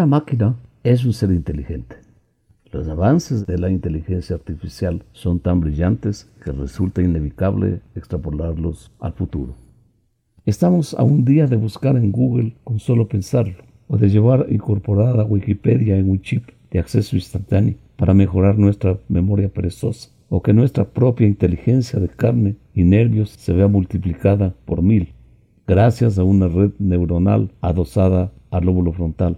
Una máquina es un ser inteligente. Los avances de la inteligencia artificial son tan brillantes que resulta inevitable extrapolarlos al futuro. Estamos a un día de buscar en Google con solo pensarlo, o de llevar incorporada Wikipedia en un chip de acceso instantáneo para mejorar nuestra memoria perezosa, o que nuestra propia inteligencia de carne y nervios se vea multiplicada por mil, gracias a una red neuronal adosada al lóbulo frontal.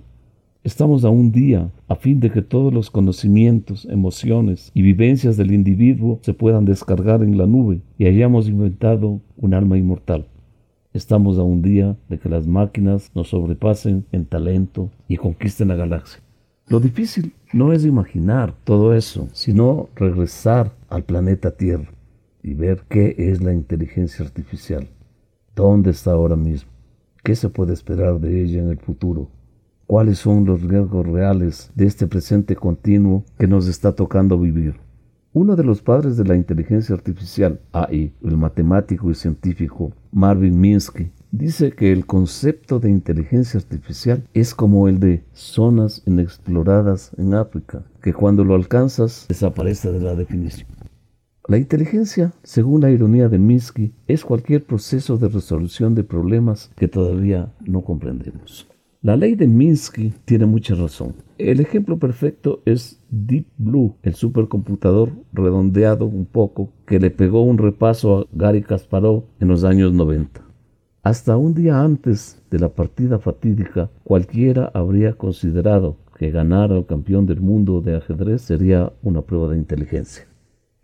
Estamos a un día a fin de que todos los conocimientos, emociones y vivencias del individuo se puedan descargar en la nube y hayamos inventado un alma inmortal. Estamos a un día de que las máquinas nos sobrepasen en talento y conquisten la galaxia. Lo difícil no es imaginar todo eso, sino regresar al planeta Tierra y ver qué es la inteligencia artificial, dónde está ahora mismo, qué se puede esperar de ella en el futuro cuáles son los riesgos reales de este presente continuo que nos está tocando vivir. Uno de los padres de la inteligencia artificial, AI, el matemático y científico Marvin Minsky, dice que el concepto de inteligencia artificial es como el de zonas inexploradas en África, que cuando lo alcanzas desaparece de la definición. La inteligencia, según la ironía de Minsky, es cualquier proceso de resolución de problemas que todavía no comprendemos. La ley de Minsky tiene mucha razón. El ejemplo perfecto es Deep Blue, el supercomputador redondeado un poco que le pegó un repaso a Gary Kasparov en los años 90. Hasta un día antes de la partida fatídica, cualquiera habría considerado que ganar al campeón del mundo de ajedrez sería una prueba de inteligencia.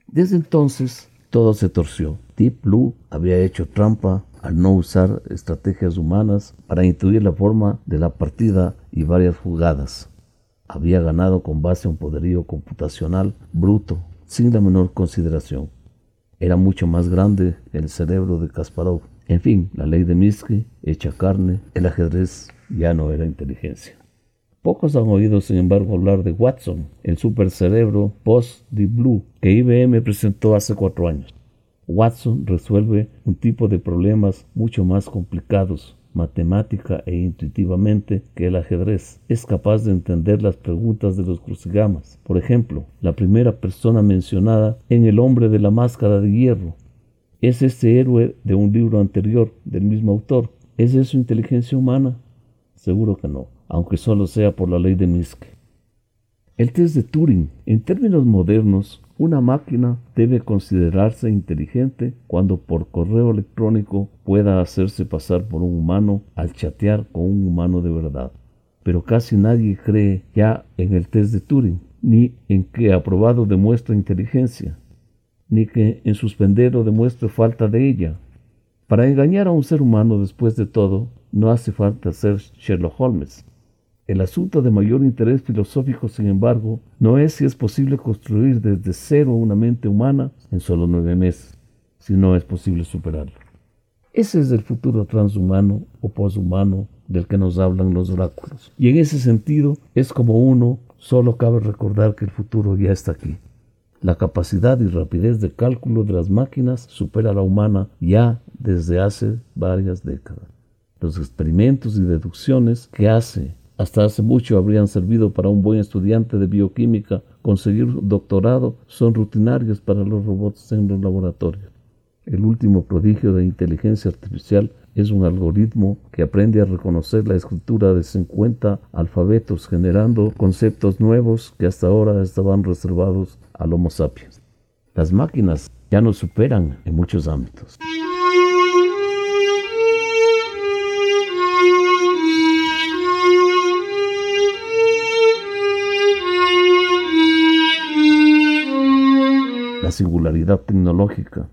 Desde entonces, todo se torció. Deep Blue había hecho trampa al no usar estrategias humanas para intuir la forma de la partida y varias jugadas. Había ganado con base a un poderío computacional bruto, sin la menor consideración. Era mucho más grande el cerebro de Kasparov. En fin, la ley de Minsky, hecha carne, el ajedrez ya no era inteligencia. Pocos han oído, sin embargo, hablar de Watson, el supercerebro post-Deep Blue que IBM presentó hace cuatro años. Watson resuelve un tipo de problemas mucho más complicados matemática e intuitivamente que el ajedrez. Es capaz de entender las preguntas de los crucigamas. Por ejemplo, la primera persona mencionada en El hombre de la máscara de hierro. ¿Es este héroe de un libro anterior del mismo autor? ¿Es eso inteligencia humana? Seguro que no, aunque solo sea por la ley de Miske. El test de Turing, en términos modernos, una máquina debe considerarse inteligente cuando por correo electrónico pueda hacerse pasar por un humano al chatear con un humano de verdad. Pero casi nadie cree ya en el test de Turing, ni en que aprobado demuestra inteligencia, ni que en suspendero demuestre falta de ella. Para engañar a un ser humano después de todo, no hace falta ser Sherlock Holmes. El asunto de mayor interés filosófico, sin embargo, no es si es posible construir desde cero una mente humana en solo nueve meses, si no es posible superarlo. Ese es el futuro transhumano o poshumano del que nos hablan los oráculos. Y en ese sentido es como uno, solo cabe recordar que el futuro ya está aquí. La capacidad y rapidez de cálculo de las máquinas supera a la humana ya desde hace varias décadas. Los experimentos y deducciones que hace hasta hace mucho habrían servido para un buen estudiante de bioquímica conseguir doctorado, son rutinarios para los robots en los laboratorios. El último prodigio de inteligencia artificial es un algoritmo que aprende a reconocer la escritura de 50 alfabetos, generando conceptos nuevos que hasta ahora estaban reservados al Homo sapiens. Las máquinas ya nos superan en muchos ámbitos. Singularidad tecnológica.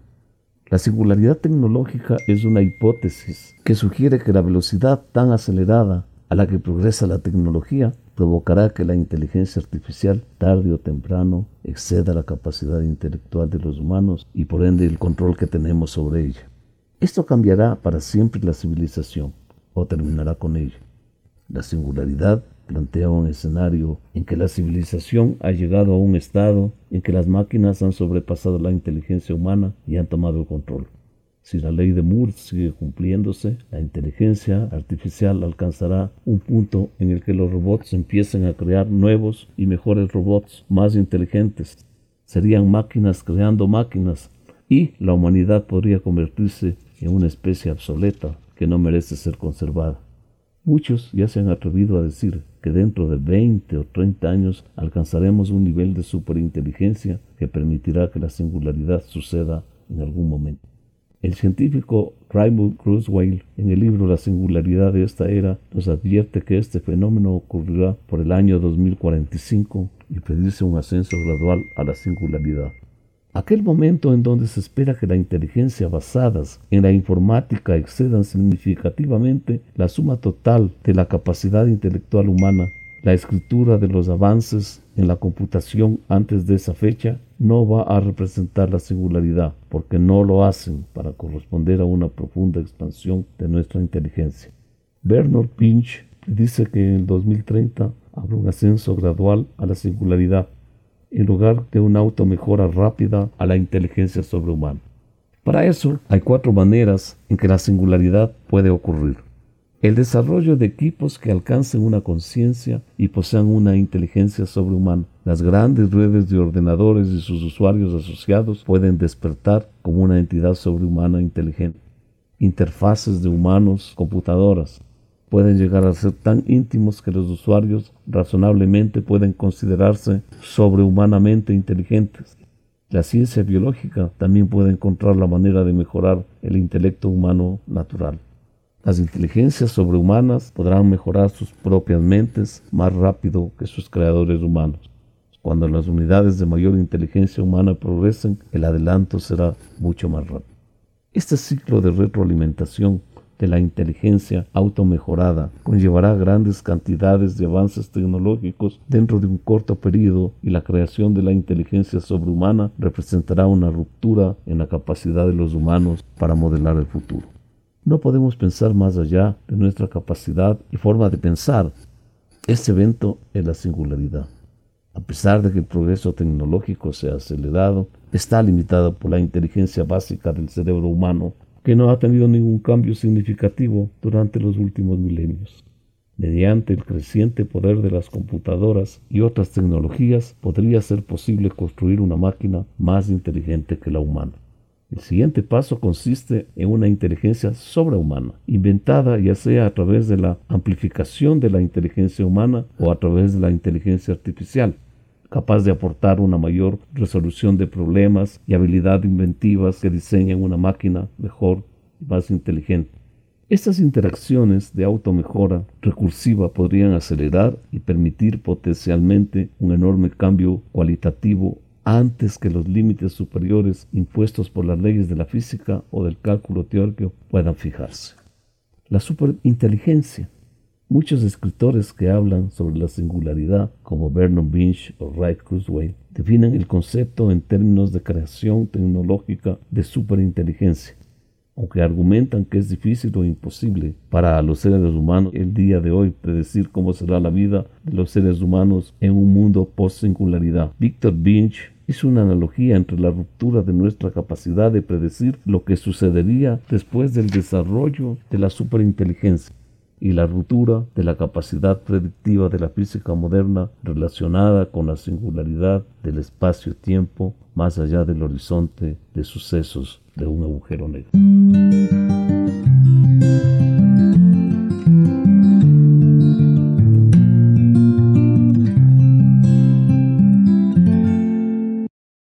La singularidad tecnológica es una hipótesis que sugiere que la velocidad tan acelerada a la que progresa la tecnología provocará que la inteligencia artificial tarde o temprano exceda la capacidad intelectual de los humanos y por ende el control que tenemos sobre ella. Esto cambiará para siempre la civilización o terminará con ella. La singularidad plantea un escenario en que la civilización ha llegado a un estado en que las máquinas han sobrepasado la inteligencia humana y han tomado el control. Si la ley de Moore sigue cumpliéndose, la inteligencia artificial alcanzará un punto en el que los robots empiecen a crear nuevos y mejores robots más inteligentes. Serían máquinas creando máquinas y la humanidad podría convertirse en una especie obsoleta que no merece ser conservada. Muchos ya se han atrevido a decir que dentro de 20 o 30 años alcanzaremos un nivel de superinteligencia que permitirá que la singularidad suceda en algún momento. El científico Raymond Kurzweil, en el libro La singularidad de esta era, nos advierte que este fenómeno ocurrirá por el año 2045 y predice un ascenso gradual a la singularidad. Aquel momento en donde se espera que la inteligencia basadas en la informática excedan significativamente la suma total de la capacidad intelectual humana la escritura de los avances en la computación antes de esa fecha no va a representar la singularidad, porque no lo hacen para corresponder a una profunda expansión de nuestra inteligencia. Bernard Pinch dice que en el 2030 habrá un ascenso gradual a la singularidad, en lugar de una automejora rápida a la inteligencia sobrehumana. Para eso hay cuatro maneras en que la singularidad puede ocurrir. El desarrollo de equipos que alcancen una conciencia y posean una inteligencia sobrehumana. Las grandes redes de ordenadores y sus usuarios asociados pueden despertar como una entidad sobrehumana inteligente. Interfaces de humanos, computadoras, pueden llegar a ser tan íntimos que los usuarios razonablemente pueden considerarse sobrehumanamente inteligentes. La ciencia biológica también puede encontrar la manera de mejorar el intelecto humano natural. Las inteligencias sobrehumanas podrán mejorar sus propias mentes más rápido que sus creadores humanos. Cuando las unidades de mayor inteligencia humana progresen, el adelanto será mucho más rápido. Este ciclo de retroalimentación de la inteligencia automejorada conllevará grandes cantidades de avances tecnológicos dentro de un corto periodo y la creación de la inteligencia sobrehumana representará una ruptura en la capacidad de los humanos para modelar el futuro. No podemos pensar más allá de nuestra capacidad y forma de pensar. Este evento es la singularidad. A pesar de que el progreso tecnológico se ha acelerado, está limitado por la inteligencia básica del cerebro humano, que no ha tenido ningún cambio significativo durante los últimos milenios. Mediante el creciente poder de las computadoras y otras tecnologías, podría ser posible construir una máquina más inteligente que la humana. El siguiente paso consiste en una inteligencia sobrehumana, inventada ya sea a través de la amplificación de la inteligencia humana o a través de la inteligencia artificial, capaz de aportar una mayor resolución de problemas y habilidad inventivas que diseñen una máquina mejor y más inteligente. Estas interacciones de automejora recursiva podrían acelerar y permitir potencialmente un enorme cambio cualitativo antes que los límites superiores impuestos por las leyes de la física o del cálculo teórico puedan fijarse. La superinteligencia. Muchos escritores que hablan sobre la singularidad, como Vernon Binch o Ray Kurzweil, definen el concepto en términos de creación tecnológica de superinteligencia, aunque argumentan que es difícil o imposible para los seres humanos el día de hoy predecir cómo será la vida de los seres humanos en un mundo post-singularidad. Victor Binch es una analogía entre la ruptura de nuestra capacidad de predecir lo que sucedería después del desarrollo de la superinteligencia y la ruptura de la capacidad predictiva de la física moderna relacionada con la singularidad del espacio-tiempo más allá del horizonte de sucesos de un agujero negro.